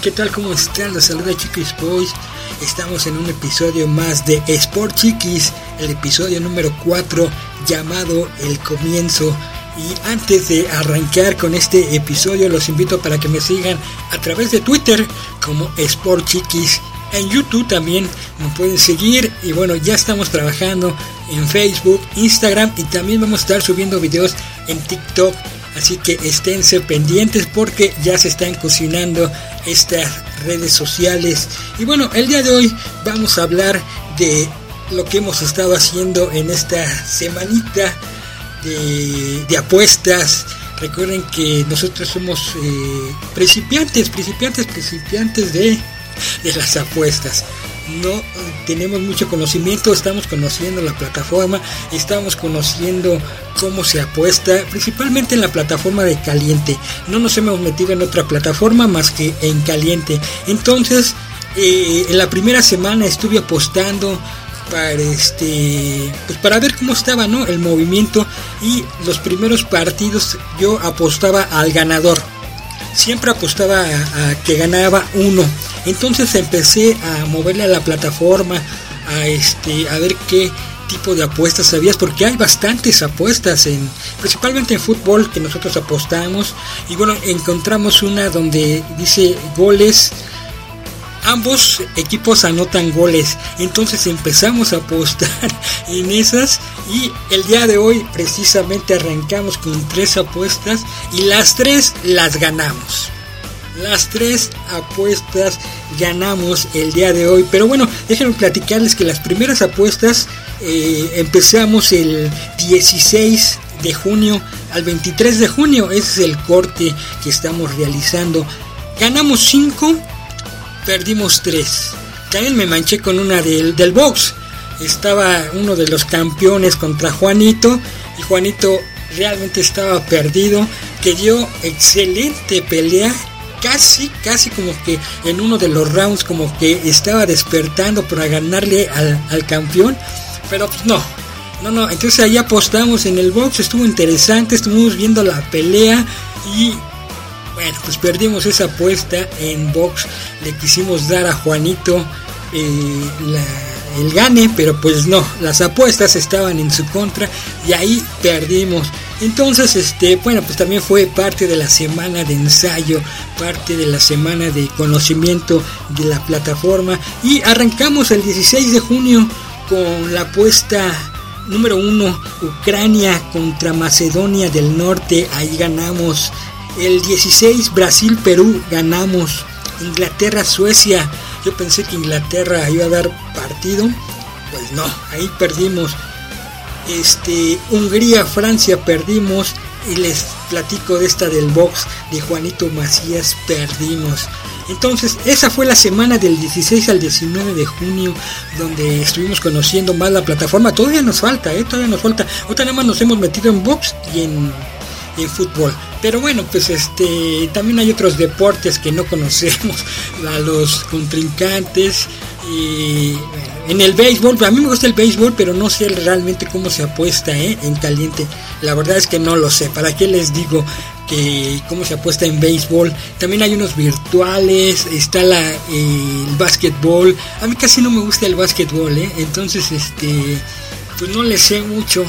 ¿qué tal? ¿Cómo están? Los saluda Chiquis Boys. Estamos en un episodio más de Sport Chiquis, el episodio número 4 llamado El Comienzo. Y antes de arrancar con este episodio, los invito para que me sigan a través de Twitter como Sport Chiquis. En YouTube también me pueden seguir. Y bueno, ya estamos trabajando en Facebook, Instagram y también vamos a estar subiendo videos en TikTok Así que esténse pendientes porque ya se están cocinando estas redes sociales. Y bueno, el día de hoy vamos a hablar de lo que hemos estado haciendo en esta semanita de, apuestas. Recuerden que nosotros somos eh, principiantes, principiantes, principiantes de, de las apuestas no tenemos mucho conocimiento, estamos conociendo la plataforma, estamos conociendo cómo se apuesta, principalmente en la plataforma de caliente. No nos hemos metido en otra plataforma más que en caliente. Entonces, eh, en la primera semana estuve apostando para este pues para ver cómo estaba no el movimiento y los primeros partidos yo apostaba al ganador siempre apostaba a, que ganaba uno. Entonces empecé a moverle a la plataforma, a este, a ver qué tipo de apuestas sabías, porque hay bastantes apuestas en, principalmente en fútbol que nosotros apostamos. Y bueno, encontramos una donde dice goles ambos equipos anotan goles. Entonces empezamos a apostar en esas y el día de hoy precisamente arrancamos con tres apuestas y las tres las ganamos. Las tres apuestas ganamos el día de hoy. Pero bueno, déjenme platicarles que las primeras apuestas eh, empezamos el 16 de junio al 23 de junio. Ese es el corte que estamos realizando. Ganamos 5 perdimos tres. También me manché con una del box. Estaba uno de los campeones contra Juanito y Juanito realmente estaba perdido, que dio excelente pelea, casi, casi como que en uno de los rounds como que estaba despertando para ganarle al, al campeón, pero pues no, no, no, entonces ahí apostamos en el box, estuvo interesante, estuvimos viendo la pelea y bueno, pues perdimos esa apuesta en box. Le quisimos dar a Juanito eh, el gane, pero pues no, las apuestas estaban en su contra y ahí perdimos. Entonces, este, bueno, pues también fue parte de la semana de ensayo, parte de la semana de conocimiento de la plataforma y arrancamos el 16 de junio con la apuesta número uno, Ucrania contra Macedonia del Norte, ahí ganamos el 16 Brasil-Perú ganamos. Inglaterra-Suecia. Yo pensé que Inglaterra iba a dar partido. Pues no, ahí perdimos. Este, Hungría-Francia perdimos. Y les platico de esta del box de Juanito Macías, perdimos. Entonces, esa fue la semana del 16 al 19 de junio, donde estuvimos conociendo más la plataforma. Todavía nos falta, ¿eh? Todavía nos falta. Otra nada más nos hemos metido en box y en en fútbol. Pero bueno, pues este también hay otros deportes que no conocemos, a los contrincantes y en el béisbol, a mí me gusta el béisbol, pero no sé realmente cómo se apuesta ¿eh? en caliente. La verdad es que no lo sé. ¿Para qué les digo que cómo se apuesta en béisbol? También hay unos virtuales, está la, el básquetbol. A mí casi no me gusta el básquetbol, ¿eh? entonces este, pues no le sé mucho.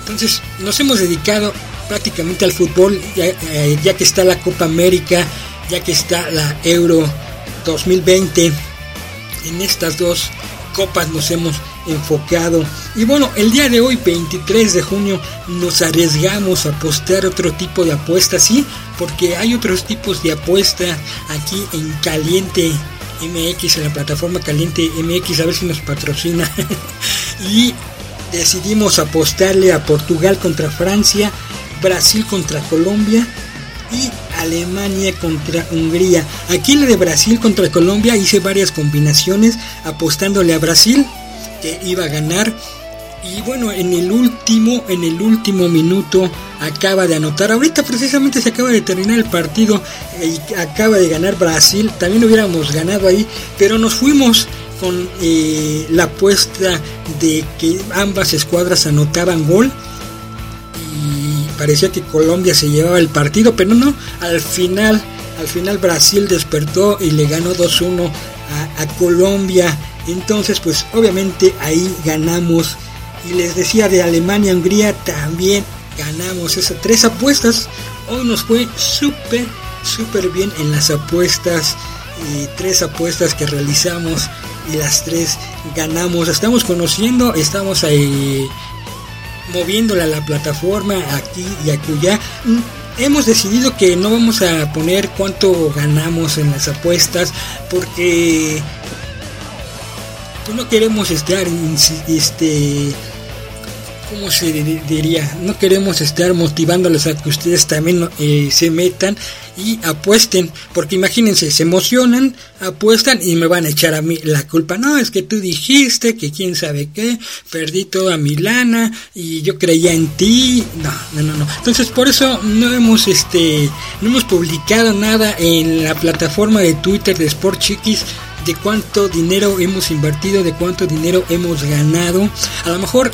Entonces nos hemos dedicado prácticamente al fútbol, eh, ya, que está la Copa América, ya que está la Euro 2020. En estas dos copas nos hemos enfocado. Y bueno, el día de hoy, 23 de junio, nos arriesgamos a apostar otro tipo de apuestas, sí, porque hay otros tipos de apuestas aquí en Caliente MX, en la plataforma Caliente MX, a ver si nos patrocina. y decidimos apostarle a Portugal contra Francia Brasil contra Colombia y Alemania contra Hungría. Aquí la de Brasil contra Colombia hice varias combinaciones apostándole a Brasil que iba a ganar. Y bueno, en el último, en el último minuto acaba de anotar. Ahorita precisamente se acaba de terminar el partido y acaba de ganar Brasil. También hubiéramos ganado ahí, pero nos fuimos con eh, la apuesta de que ambas escuadras anotaban gol parecía que Colombia se llevaba el partido, pero no, al final Al final Brasil despertó y le ganó 2-1 a, Colombia. Entonces, pues obviamente ahí ganamos. Y les decía de Alemania, Hungría también ganamos esas tres apuestas. Hoy nos fue súper, súper bien en las apuestas. Y tres apuestas que realizamos y las tres ganamos. Estamos conociendo, estamos ahí moviéndola la plataforma aquí y acullá. Hemos decidido que no vamos a poner cuánto ganamos en las apuestas porque pues no queremos estar este ¿cómo se diría? No queremos estar motivándoles a que ustedes también eh, se metan y apuesten, porque imagínense, se emocionan, apuestan y me van a echar a mí la culpa. No, es que tú dijiste que quién sabe qué, perdí toda mi lana y yo creía en ti. No, no, no, no. Entonces por eso no hemos este no hemos publicado nada en la plataforma de Twitter de Sport Chiquis de cuánto dinero hemos invertido, de cuánto dinero hemos ganado. A lo mejor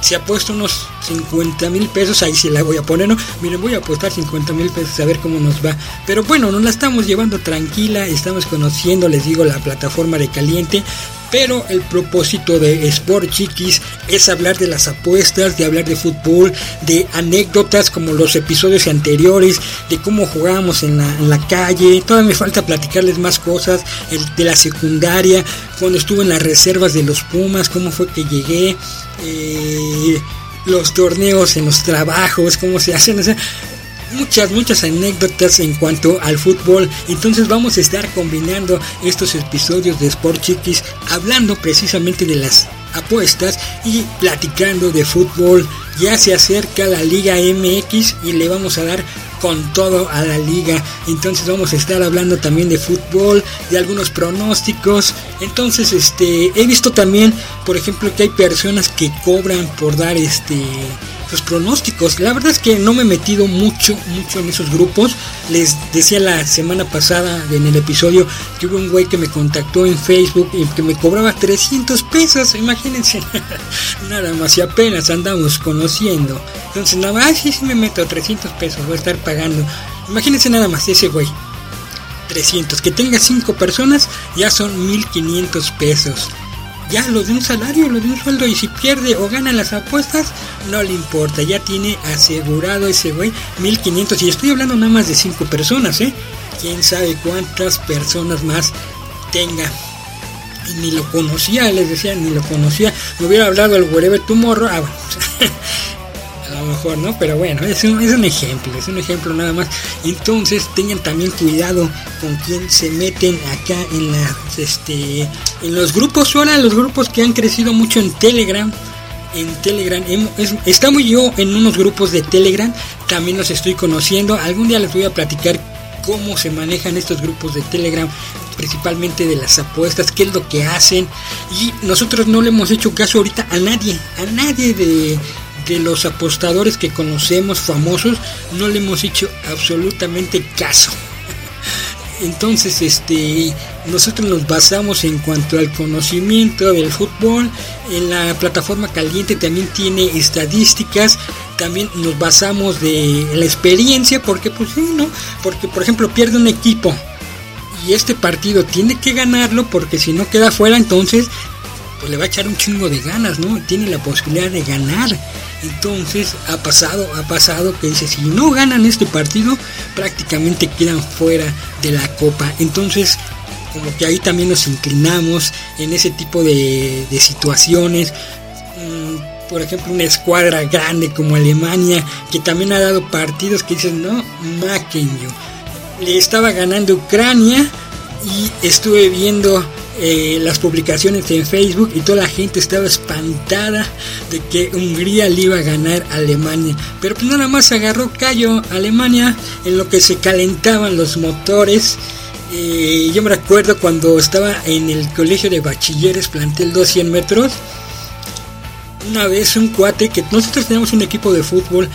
se ha puesto unos 50 mil pesos, ahí sí la voy a poner, ¿no? Miren, voy a apostar 50 mil pesos a ver cómo nos va. Pero bueno, nos la estamos llevando tranquila, estamos conociendo, les digo, la plataforma de caliente. Pero el propósito de Sport Chiquis es hablar de las apuestas, de hablar de fútbol, de anécdotas como los episodios anteriores, de cómo jugábamos en la, en la calle. Todavía me falta platicarles más cosas el, de la secundaria, cuando estuve en las reservas de los Pumas, cómo fue que llegué. Eh, los torneos en los trabajos, cómo se hacen, muchas, muchas anécdotas en cuanto al fútbol. Entonces vamos a estar combinando estos episodios de Sport Chiquis hablando precisamente de las apuestas y platicando de fútbol. Ya se acerca la Liga MX y le vamos a dar con todo a la liga. Entonces vamos a estar hablando también de fútbol, de algunos pronósticos. Entonces, este, he visto también, por ejemplo, que hay personas que cobran por dar este los pronósticos. La verdad es que no me he metido mucho, mucho en esos grupos. Les decía la semana pasada en el episodio que hubo un güey que me contactó en Facebook y que me cobraba 300 pesos, imagínense. nada más y apenas andamos conociendo. Entonces nada más, sí, sí me meto 300 pesos, voy a estar pagando. Imagínense nada más ese güey. 300, que tenga 5 personas ya son 1500 pesos ya lo de un salario, lo de un sueldo y si pierde o gana las apuestas, no le importa, ya tiene asegurado ese güey 1500 y estoy hablando nada más de 5 personas, ¿eh? Quién sabe cuántas personas más tenga. Y ni lo conocía, les decía, ni lo conocía. Me hubiera hablado el wherever tomorrow. Ah, lo mejor, ¿no? Pero bueno, es un, es un ejemplo, es un ejemplo nada más. Entonces tengan también cuidado con quién se meten acá en las, este, en los grupos ahora, los grupos que han crecido mucho en Telegram. En Telegram, estamos yo en unos grupos de Telegram, también los estoy conociendo. Algún día les voy a platicar cómo se manejan estos grupos de Telegram, principalmente de las apuestas, qué es lo que hacen. Y nosotros no le hemos hecho caso ahorita a nadie, a nadie de, de los apostadores que conocemos famosos no le hemos hecho absolutamente caso. Entonces, este, nosotros nos basamos en cuanto al conocimiento del fútbol. En la plataforma caliente también tiene estadísticas. También nos basamos de la experiencia, porque pues sí, ¿no? Porque por ejemplo pierde un equipo y este partido tiene que ganarlo porque si no queda fuera entonces pues le va a echar un chingo de ganas, ¿no? Tiene la posibilidad de ganar. Entonces ha pasado, ha pasado que dice, si no ganan este partido, prácticamente quedan fuera de la copa. Entonces, como que ahí también nos inclinamos en ese tipo de, situaciones. Mm, por ejemplo, una escuadra grande como Alemania, que también ha dado partidos que dicen, no, Makenyo. Le estaba ganando Ucrania y estuve viendo eh, las publicaciones en Facebook y toda la gente estaba espantada de que Hungría le iba a ganar a Alemania. Pero pues nada más agarró callo Alemania en lo que se calentaban los motores. Eh, yo me recuerdo cuando estaba en el colegio de bachilleres, plantel 200 metros. Una vez un cuate que nosotros teníamos un equipo de fútbol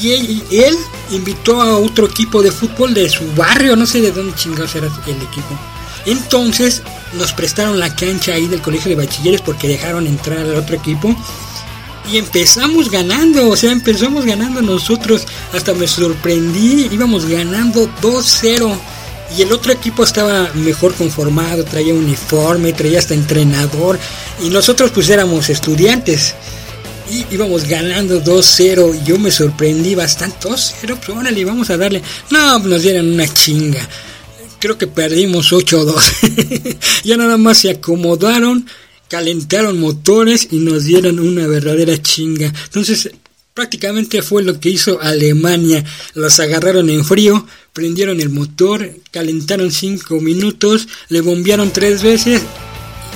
y él, él, invitó a otro equipo de fútbol de su barrio, no sé de dónde chingados era el equipo. Entonces nos prestaron la cancha ahí del colegio de bachilleres porque dejaron entrar al otro equipo. Y empezamos ganando, o sea, empezamos ganando nosotros. Hasta me sorprendí, íbamos ganando 2-0. y el otro equipo estaba mejor conformado, traía uniforme, traía hasta entrenador y nosotros pues éramos estudiantes y íbamos ganando 2-0 y yo me sorprendí bastante, 2-0, pues órale, vamos a darle, no, nos dieron una chinga, creo que perdimos 8-2, ya nada más se acomodaron, calentaron motores y nos dieron una verdadera chinga, entonces prácticamente fue lo que hizo Alemania. Los agarraron en frío, prendieron el motor, calentaron cinco minutos, le bombearon tres veces.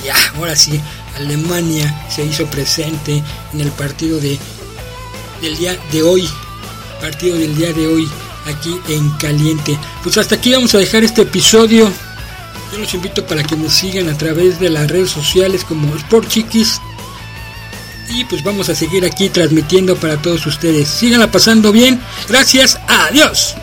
Y ya, ahora sí, Alemania se hizo presente en el partido de, del día de hoy. Partido del día de hoy aquí en Caliente. Pues hasta aquí vamos a dejar este episodio. Yo los invito para que nos sigan a través de las redes sociales como Sport Chiquis y pues vamos a seguir aquí transmitiendo para todos ustedes. Síganla pasando bien. Gracias. Adiós.